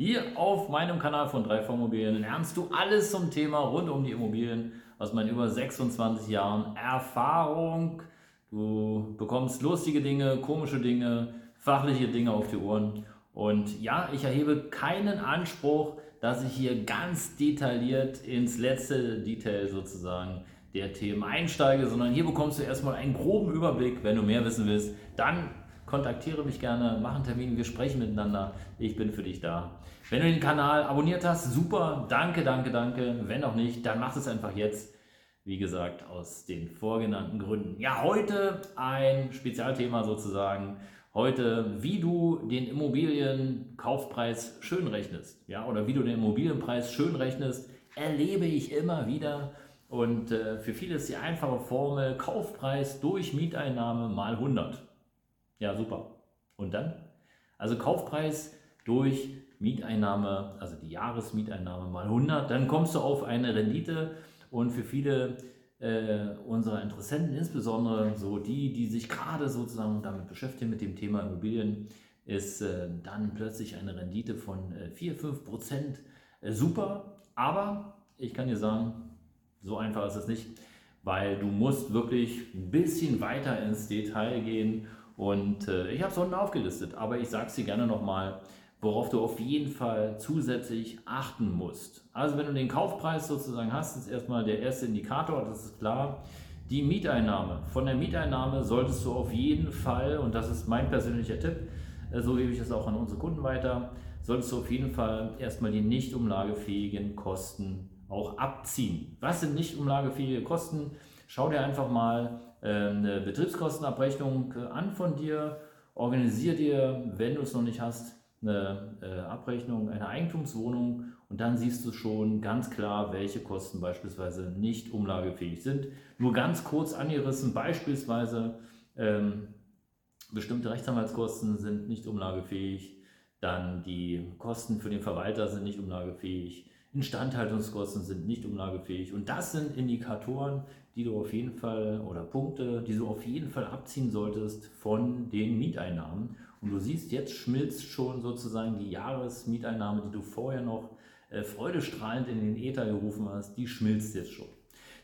Hier auf meinem Kanal von 3V Immobilien lernst du alles zum Thema rund um die Immobilien aus meinen über 26 Jahren Erfahrung. Du bekommst lustige Dinge, komische Dinge, fachliche Dinge auf die Ohren. Und ja, ich erhebe keinen Anspruch, dass ich hier ganz detailliert ins letzte Detail sozusagen der Themen einsteige, sondern hier bekommst du erstmal einen groben Überblick. Wenn du mehr wissen willst, dann kontaktiere mich gerne, mach einen Termin, wir sprechen miteinander. Ich bin für dich da. Wenn du den Kanal abonniert hast, super, danke, danke, danke. Wenn auch nicht, dann mach es einfach jetzt. Wie gesagt, aus den vorgenannten Gründen. Ja, heute ein Spezialthema sozusagen. Heute, wie du den Immobilienkaufpreis schön rechnest. Ja, oder wie du den Immobilienpreis schön rechnest, erlebe ich immer wieder. Und äh, für viele ist die einfache Formel Kaufpreis durch Mieteinnahme mal 100. Ja, super. Und dann? Also Kaufpreis durch Mieteinnahme, also die Jahresmieteinnahme mal 100, dann kommst du auf eine Rendite und für viele äh, unserer Interessenten, insbesondere so die, die sich gerade sozusagen damit beschäftigen mit dem Thema Immobilien, ist äh, dann plötzlich eine Rendite von äh, 4, 5 Prozent äh, super. Aber ich kann dir sagen, so einfach ist es nicht, weil du musst wirklich ein bisschen weiter ins Detail gehen und äh, ich habe es unten aufgelistet, aber ich sage es dir gerne nochmal, worauf du auf jeden Fall zusätzlich achten musst. Also wenn du den Kaufpreis sozusagen hast, ist erstmal der erste Indikator, das ist klar. Die Mieteinnahme. Von der Mieteinnahme solltest du auf jeden Fall, und das ist mein persönlicher Tipp, äh, so gebe ich es auch an unsere Kunden weiter, solltest du auf jeden Fall erstmal die nicht umlagefähigen Kosten auch abziehen. Was sind nicht umlagefähige Kosten? Schau dir einfach mal eine Betriebskostenabrechnung äh, an von dir. Organisier dir, wenn du es noch nicht hast, eine äh, Abrechnung einer Eigentumswohnung und dann siehst du schon ganz klar, welche Kosten beispielsweise nicht umlagefähig sind. Nur ganz kurz angerissen, beispielsweise ähm, bestimmte Rechtsanwaltskosten sind nicht umlagefähig, dann die Kosten für den Verwalter sind nicht umlagefähig, Instandhaltungskosten sind nicht umlagefähig und das sind Indikatoren, die du auf jeden Fall oder Punkte, die du auf jeden Fall abziehen solltest von den Mieteinnahmen. Und du siehst, jetzt schmilzt schon sozusagen die Jahresmieteinnahme, die du vorher noch äh, freudestrahlend in den Äther gerufen hast, die schmilzt jetzt schon.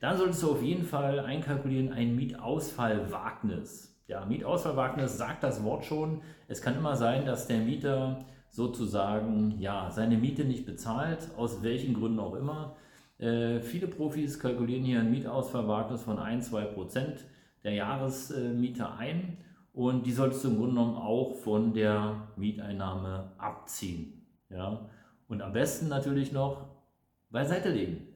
Dann solltest du auf jeden Fall einkalkulieren ein Mietausfallwagnis. Ja, Mietausfallwagnis sagt das Wort schon. Es kann immer sein, dass der Mieter sozusagen ja, seine Miete nicht bezahlt, aus welchen Gründen auch immer. Äh, viele Profis kalkulieren hier ein Mietausfallwagnis von 1-2 Prozent der Jahresmiete ein und die solltest du im Grunde genommen auch von der Mieteinnahme abziehen. Ja? Und am besten natürlich noch beiseite legen.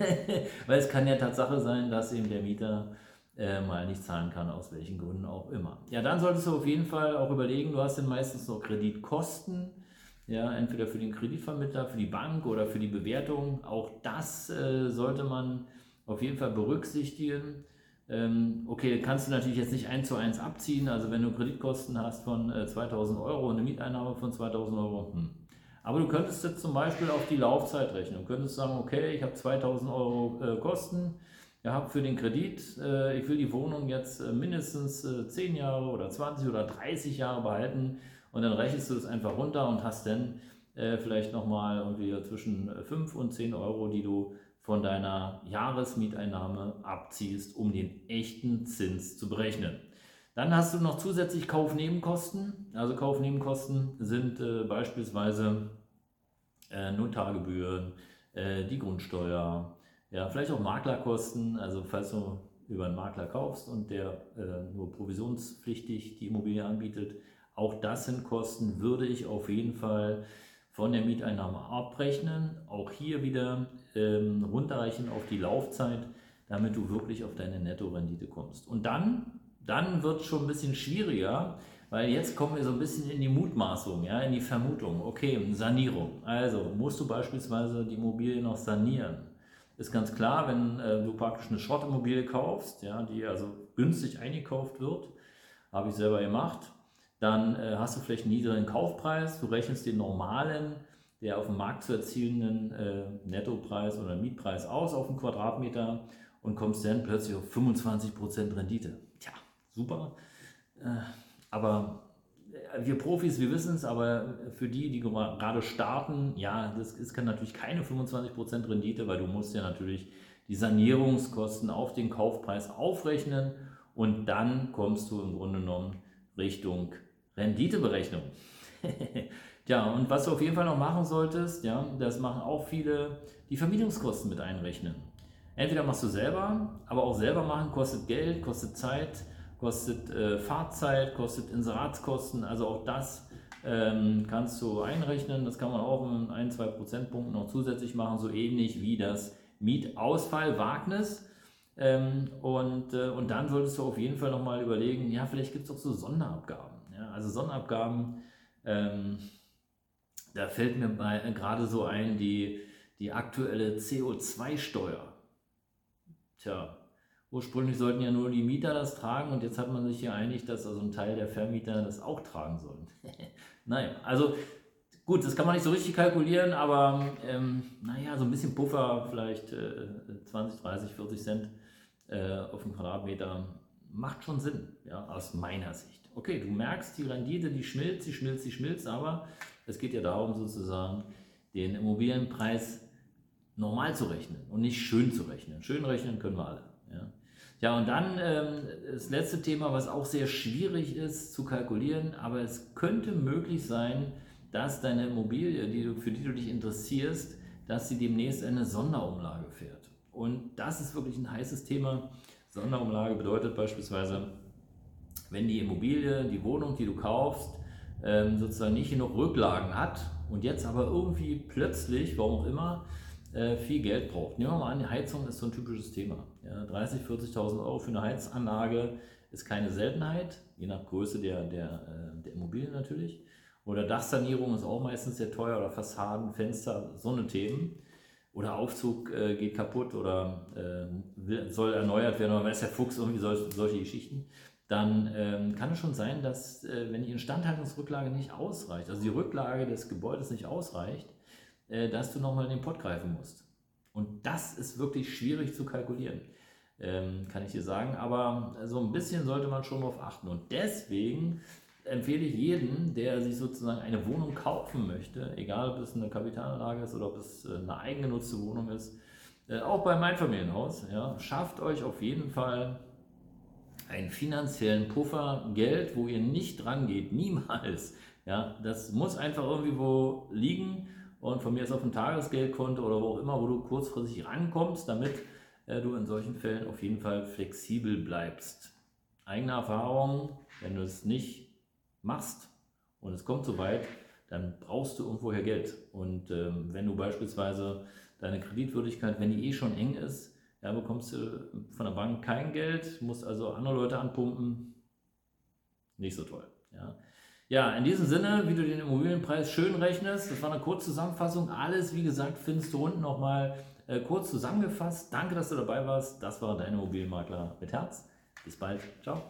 Weil es kann ja Tatsache sein, dass eben der Mieter äh, mal nicht zahlen kann, aus welchen Gründen auch immer. Ja, dann solltest du auf jeden Fall auch überlegen, du hast dann meistens noch Kreditkosten ja, entweder für den Kreditvermittler, für die Bank oder für die Bewertung. Auch das äh, sollte man auf jeden Fall berücksichtigen. Ähm, okay, kannst du natürlich jetzt nicht eins zu eins abziehen. Also wenn du Kreditkosten hast von äh, 2000 Euro und eine Mieteinnahme von 2000 Euro, hm. aber du könntest jetzt zum Beispiel auf die Laufzeit rechnen. Du könntest sagen, okay, ich habe 2000 Euro äh, Kosten gehabt für den Kredit. Äh, ich will die Wohnung jetzt äh, mindestens 10 äh, Jahre oder 20 oder 30 Jahre behalten und dann rechnest du das einfach runter und hast dann äh, vielleicht nochmal irgendwie zwischen 5 und 10 Euro, die du von deiner Jahresmieteinnahme abziehst, um den echten Zins zu berechnen. Dann hast du noch zusätzlich Kaufnebenkosten. Also Kaufnebenkosten sind äh, beispielsweise äh, Notargebühren, äh, die Grundsteuer, ja, vielleicht auch Maklerkosten. Also falls du über einen Makler kaufst und der äh, nur provisionspflichtig die Immobilie anbietet, auch das sind Kosten, würde ich auf jeden Fall von der Mieteinnahme abrechnen. Auch hier wieder ähm, runterrechnen auf die Laufzeit, damit du wirklich auf deine Nettorendite kommst. Und dann, dann wird es schon ein bisschen schwieriger, Weil jetzt kommen wir so ein bisschen in die Mutmaßung, ja, in die Vermutung. Okay, Sanierung. Also musst du beispielsweise die Immobilie noch sanieren. Ist ganz klar, wenn äh, du praktisch eine Schrottimmobilie kaufst, ja, die also günstig eingekauft wird, habe ich selber gemacht, dann äh, hast du vielleicht einen niedrigen Kaufpreis, du rechnest den normalen, der auf dem Markt zu erzielenden äh, Nettopreis oder Mietpreis aus auf einen Quadratmeter und kommst dann plötzlich auf 25% Rendite. Tja, super. Äh, aber wir Profis, wir wissen es, aber für die, die gerade starten, ja, das ist kann natürlich keine 25% Rendite, weil du musst ja natürlich die Sanierungskosten auf den Kaufpreis aufrechnen und dann kommst du im Grunde genommen Richtung Renditeberechnung. ja, und was du auf jeden Fall noch machen solltest, ja, das machen auch viele, die Vermietungskosten mit einrechnen. Entweder machst du selber, aber auch selber machen kostet Geld, kostet Zeit, kostet äh, Fahrzeit, kostet Inseratskosten, also auch das ähm, kannst du einrechnen. Das kann man auch in ein, zwei Prozentpunkten noch zusätzlich machen, so ähnlich wie das Mietausfallwagnis. Ähm, und, äh, und dann solltest du auf jeden Fall nochmal überlegen, ja, vielleicht gibt es auch so Sonderabgaben. Ja? Also Sonderabgaben, ähm, da fällt mir äh, gerade so ein, die, die aktuelle CO2-Steuer. Tja, ursprünglich sollten ja nur die Mieter das tragen und jetzt hat man sich geeinigt, dass also ein Teil der Vermieter das auch tragen sollen. naja, also gut, das kann man nicht so richtig kalkulieren, aber ähm, naja, so ein bisschen Puffer, vielleicht äh, 20, 30, 40 Cent äh, auf den Quadratmeter, macht schon Sinn, ja, aus meiner Sicht. Okay, du merkst, die Rendite, die schmilzt, die schmilzt, die schmilzt, aber es geht ja darum, sozusagen den Immobilienpreis normal zu rechnen und nicht schön zu rechnen. Schön rechnen können wir alle. Ja, ja und dann ähm, das letzte Thema, was auch sehr schwierig ist zu kalkulieren, aber es könnte möglich sein, dass deine Immobilie, die du, für die du dich interessierst, dass sie demnächst eine Sonderumlage fährt. Und das ist wirklich ein heißes Thema. Sonderumlage bedeutet beispielsweise, wenn die Immobilie, die Wohnung, die du kaufst, ähm, sozusagen nicht genug Rücklagen hat und jetzt aber irgendwie plötzlich, warum auch immer, äh, viel Geld braucht. Nehmen wir mal an, die Heizung ist so ein typisches Thema. Ja, 30.000, 40.000 Euro für eine Heizanlage ist keine Seltenheit, je nach Größe der, der, äh, der Immobilie natürlich. Oder Dachsanierung ist auch meistens sehr teuer oder Fassaden, Fenster, so eine Themen. Oder Aufzug äh, geht kaputt oder äh, soll erneuert werden oder weiß der Fuchs irgendwie solche, solche Geschichten. Dann ähm, kann es schon sein, dass äh, wenn die Instandhaltungsrücklage nicht ausreicht, also die Rücklage des Gebäudes nicht ausreicht, äh, dass du nochmal in den Pott greifen musst. Und das ist wirklich schwierig zu kalkulieren, ähm, kann ich dir sagen. Aber so ein bisschen sollte man schon darauf achten. Und deswegen empfehle ich jedem, der sich sozusagen eine Wohnung kaufen möchte, egal ob es eine Kapitalanlage ist oder ob es äh, eine eigengenutzte Wohnung ist, äh, auch bei Einfamilienhaus, ja, schafft euch auf jeden Fall einen finanziellen Puffer, Geld, wo ihr nicht dran geht, niemals. Ja, das muss einfach irgendwie wo liegen und von mir ist auf ein Tagesgeldkonto oder wo auch immer, wo du kurzfristig rankommst, damit äh, du in solchen Fällen auf jeden Fall flexibel bleibst. Eigene Erfahrung, wenn du es nicht machst und es kommt so weit, dann brauchst du irgendwoher Geld. Und ähm, wenn du beispielsweise deine Kreditwürdigkeit, wenn die eh schon eng ist, ja, bekommst du von der Bank kein Geld, musst also andere Leute anpumpen. Nicht so toll. Ja. Ja, in diesem Sinne, wie du den Immobilienpreis schön rechnest, das war eine kurze Zusammenfassung. Alles, wie gesagt, findest du unten nochmal äh, kurz zusammengefasst. Danke, dass du dabei warst. Das war dein Immobilienmakler mit Herz. Bis bald. Ciao.